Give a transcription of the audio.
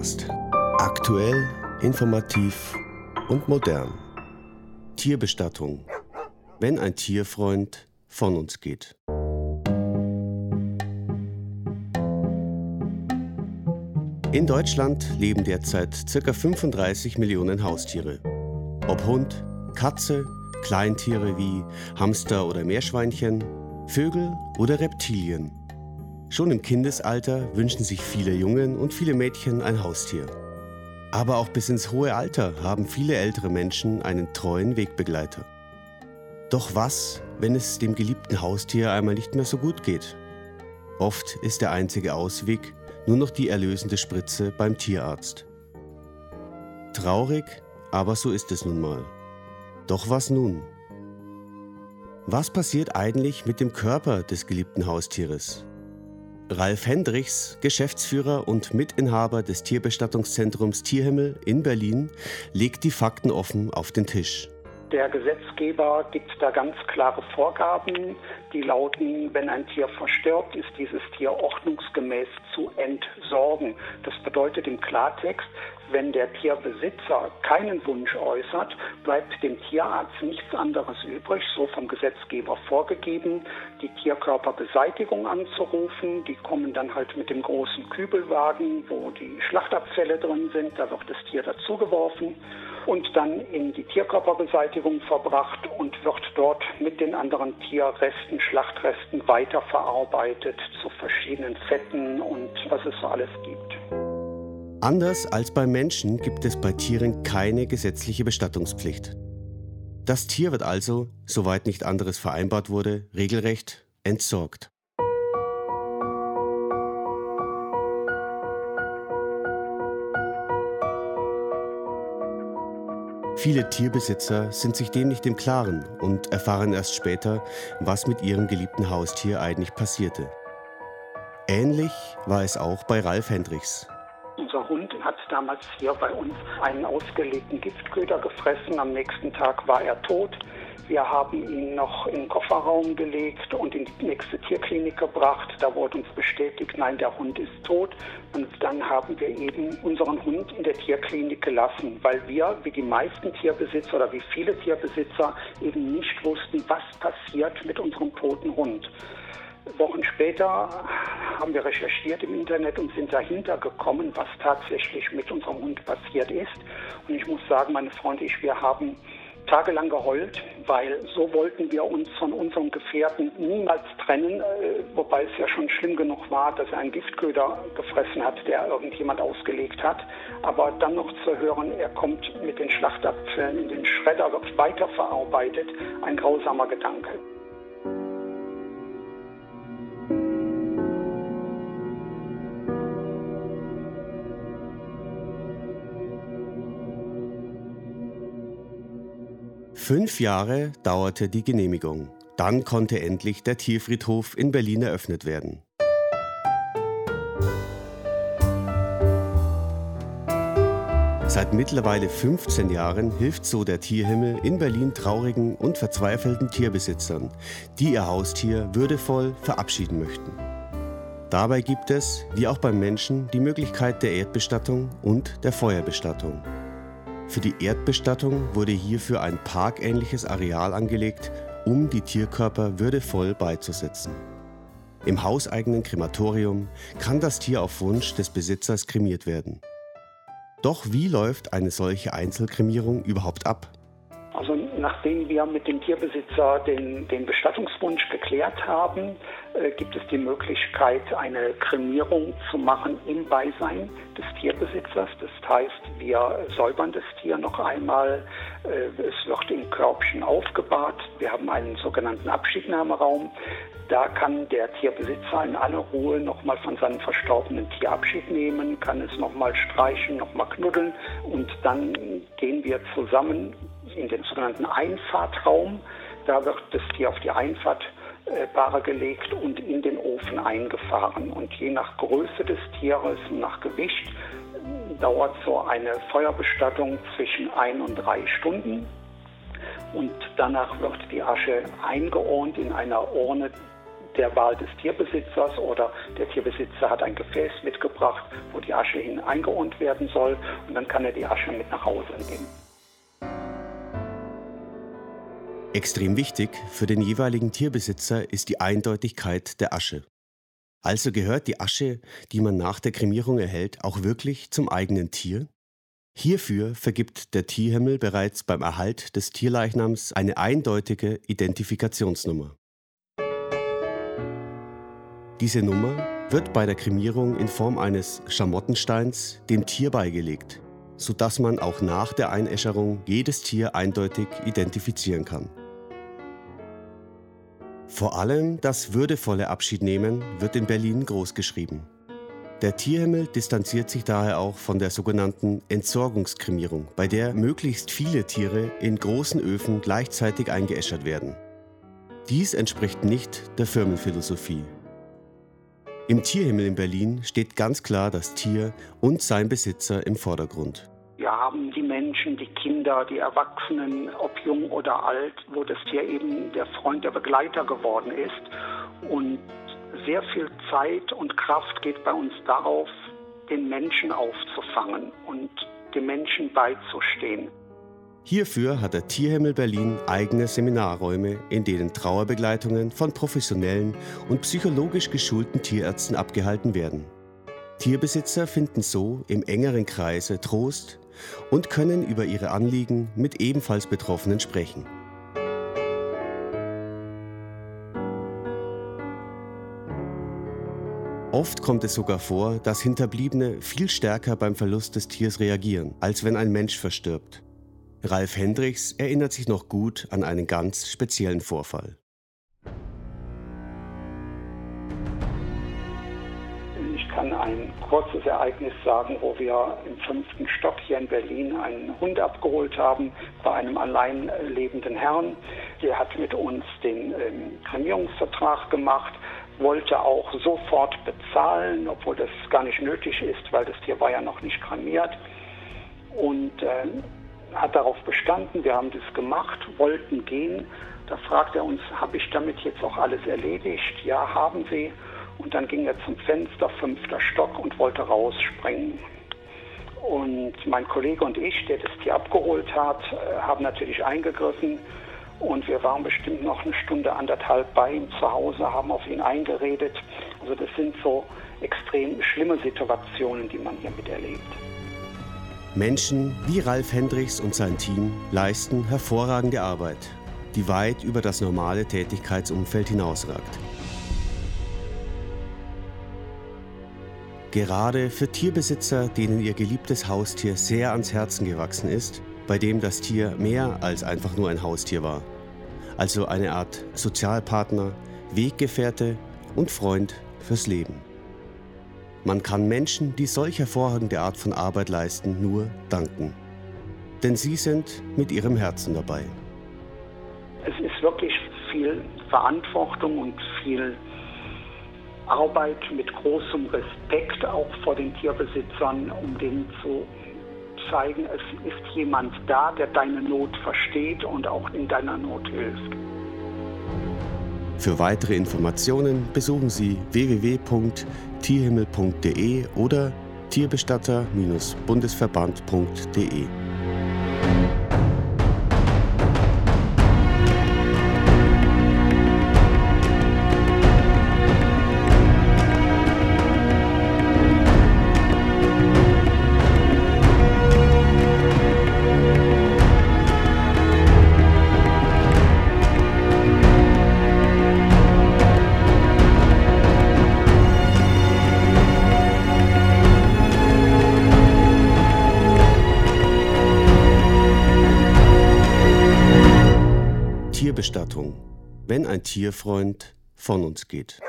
Podcast. Aktuell, informativ und modern. Tierbestattung. Wenn ein Tierfreund von uns geht. In Deutschland leben derzeit ca. 35 Millionen Haustiere. Ob Hund, Katze, Kleintiere wie Hamster oder Meerschweinchen, Vögel oder Reptilien. Schon im Kindesalter wünschen sich viele Jungen und viele Mädchen ein Haustier. Aber auch bis ins hohe Alter haben viele ältere Menschen einen treuen Wegbegleiter. Doch was, wenn es dem geliebten Haustier einmal nicht mehr so gut geht? Oft ist der einzige Ausweg nur noch die erlösende Spritze beim Tierarzt. Traurig, aber so ist es nun mal. Doch was nun? Was passiert eigentlich mit dem Körper des geliebten Haustieres? Ralf Hendrichs, Geschäftsführer und Mitinhaber des Tierbestattungszentrums Tierhimmel in Berlin, legt die Fakten offen auf den Tisch. Der Gesetzgeber gibt da ganz klare Vorgaben, die lauten, wenn ein Tier verstirbt, ist dieses Tier ordnungsgemäß zu entsorgen. Das bedeutet im Klartext, wenn der Tierbesitzer keinen Wunsch äußert, bleibt dem Tierarzt nichts anderes übrig, so vom Gesetzgeber vorgegeben, die Tierkörperbeseitigung anzurufen. Die kommen dann halt mit dem großen Kübelwagen, wo die Schlachtabfälle drin sind. Da wird das Tier dazugeworfen und dann in die Tierkörperbeseitigung verbracht und wird dort mit den anderen Tierresten, Schlachtresten weiterverarbeitet zu verschiedenen Fetten und was es so alles gibt. Anders als bei Menschen gibt es bei Tieren keine gesetzliche Bestattungspflicht. Das Tier wird also, soweit nicht anderes vereinbart wurde, regelrecht entsorgt. Viele Tierbesitzer sind sich dem nicht im Klaren und erfahren erst später, was mit ihrem geliebten Haustier eigentlich passierte. Ähnlich war es auch bei Ralf Hendrichs. Unser Hund hat damals hier bei uns einen ausgelegten Giftköder gefressen. Am nächsten Tag war er tot. Wir haben ihn noch in den Kofferraum gelegt und in die nächste Tierklinik gebracht. Da wurde uns bestätigt, nein, der Hund ist tot. Und dann haben wir eben unseren Hund in der Tierklinik gelassen, weil wir, wie die meisten Tierbesitzer oder wie viele Tierbesitzer, eben nicht wussten, was passiert mit unserem toten Hund. Wochen später haben wir recherchiert im Internet und sind dahinter gekommen, was tatsächlich mit unserem Hund passiert ist. Und ich muss sagen, meine Freunde, ich, wir haben tagelang geheult, weil so wollten wir uns von unserem Gefährten niemals trennen, äh, wobei es ja schon schlimm genug war, dass er einen Giftköder gefressen hat, der irgendjemand ausgelegt hat. Aber dann noch zu hören, er kommt mit den Schlachtabfällen in den Schredder, wird weiterverarbeitet, ein grausamer Gedanke. Fünf Jahre dauerte die Genehmigung. Dann konnte endlich der Tierfriedhof in Berlin eröffnet werden. Seit mittlerweile 15 Jahren hilft so der Tierhimmel in Berlin traurigen und verzweifelten Tierbesitzern, die ihr Haustier würdevoll verabschieden möchten. Dabei gibt es, wie auch beim Menschen, die Möglichkeit der Erdbestattung und der Feuerbestattung. Für die Erdbestattung wurde hierfür ein parkähnliches Areal angelegt, um die Tierkörper würdevoll beizusetzen. Im hauseigenen Krematorium kann das Tier auf Wunsch des Besitzers kremiert werden. Doch wie läuft eine solche Einzelkremierung überhaupt ab? Also nachdem wir mit dem Tierbesitzer den, den Bestattungswunsch geklärt haben, äh, gibt es die Möglichkeit, eine Kremierung zu machen im Beisein des Tierbesitzers. Das heißt, wir säubern das Tier noch einmal, äh, es wird in Körbchen aufgebahrt, wir haben einen sogenannten Abschiednahmeraum. Da kann der Tierbesitzer in aller Ruhe nochmal von seinem verstorbenen Tier Abschied nehmen, kann es nochmal streichen, nochmal knuddeln und dann gehen wir zusammen in den sogenannten Einfahrtraum. Da wird das Tier auf die Einfahrtbahre gelegt und in den Ofen eingefahren. Und je nach Größe des Tieres, nach Gewicht, dauert so eine Feuerbestattung zwischen ein und drei Stunden. Und danach wird die Asche eingeurnt in einer Urne, der Wahl des Tierbesitzers oder der Tierbesitzer hat ein Gefäß mitgebracht, wo die Asche hin eingeohnt werden soll und dann kann er die Asche mit nach Hause nehmen. Extrem wichtig für den jeweiligen Tierbesitzer ist die Eindeutigkeit der Asche. Also gehört die Asche, die man nach der Kremierung erhält, auch wirklich zum eigenen Tier? Hierfür vergibt der Tierhimmel bereits beim Erhalt des Tierleichnams eine eindeutige Identifikationsnummer. Diese Nummer wird bei der Kremierung in Form eines Schamottensteins dem Tier beigelegt, sodass man auch nach der Einäscherung jedes Tier eindeutig identifizieren kann. Vor allem das würdevolle Abschiednehmen wird in Berlin großgeschrieben. Der Tierhimmel distanziert sich daher auch von der sogenannten Entsorgungskremierung, bei der möglichst viele Tiere in großen Öfen gleichzeitig eingeäschert werden. Dies entspricht nicht der Firmenphilosophie. Im Tierhimmel in Berlin steht ganz klar das Tier und sein Besitzer im Vordergrund. Wir haben die Menschen, die Kinder, die Erwachsenen, ob jung oder alt, wo das Tier eben der Freund, der Begleiter geworden ist. Und sehr viel Zeit und Kraft geht bei uns darauf, den Menschen aufzufangen und dem Menschen beizustehen. Hierfür hat der Tierhimmel Berlin eigene Seminarräume, in denen Trauerbegleitungen von professionellen und psychologisch geschulten Tierärzten abgehalten werden. Tierbesitzer finden so im engeren Kreise Trost und können über ihre Anliegen mit ebenfalls Betroffenen sprechen. Oft kommt es sogar vor, dass Hinterbliebene viel stärker beim Verlust des Tiers reagieren, als wenn ein Mensch verstirbt. Ralf Hendricks erinnert sich noch gut an einen ganz speziellen Vorfall. Kurzes Ereignis sagen, wo wir im fünften Stock hier in Berlin einen Hund abgeholt haben bei einem allein lebenden Herrn. Der hat mit uns den ähm, gemacht wollte auch sofort bezahlen, obwohl das gar nicht nötig ist, weil das Tier war ja noch nicht kremiert. Und äh, hat darauf bestanden, wir haben das gemacht, wollten gehen. Da fragt er uns, habe ich damit jetzt auch alles erledigt? Ja, haben Sie. Und dann ging er zum Fenster, fünfter Stock, und wollte rausspringen. Und mein Kollege und ich, der das Tier abgeholt hat, äh, haben natürlich eingegriffen und wir waren bestimmt noch eine Stunde, anderthalb bei ihm zu Hause, haben auf ihn eingeredet. Also das sind so extrem schlimme Situationen, die man hier miterlebt. Menschen wie Ralf Hendricks und sein Team leisten hervorragende Arbeit, die weit über das normale Tätigkeitsumfeld hinausragt. Gerade für Tierbesitzer, denen ihr geliebtes Haustier sehr ans Herzen gewachsen ist, bei dem das Tier mehr als einfach nur ein Haustier war. Also eine Art Sozialpartner, Weggefährte und Freund fürs Leben. Man kann Menschen, die solch hervorragende Art von Arbeit leisten, nur danken. Denn sie sind mit ihrem Herzen dabei. Es ist wirklich viel Verantwortung und viel Arbeit mit großem Respekt auch vor den Tierbesitzern, um denen zu zeigen, es ist jemand da, der deine Not versteht und auch in deiner Not hilft. Für weitere Informationen besuchen Sie www.tierhimmel.de oder tierbestatter-bundesverband.de. wenn ein Tierfreund von uns geht.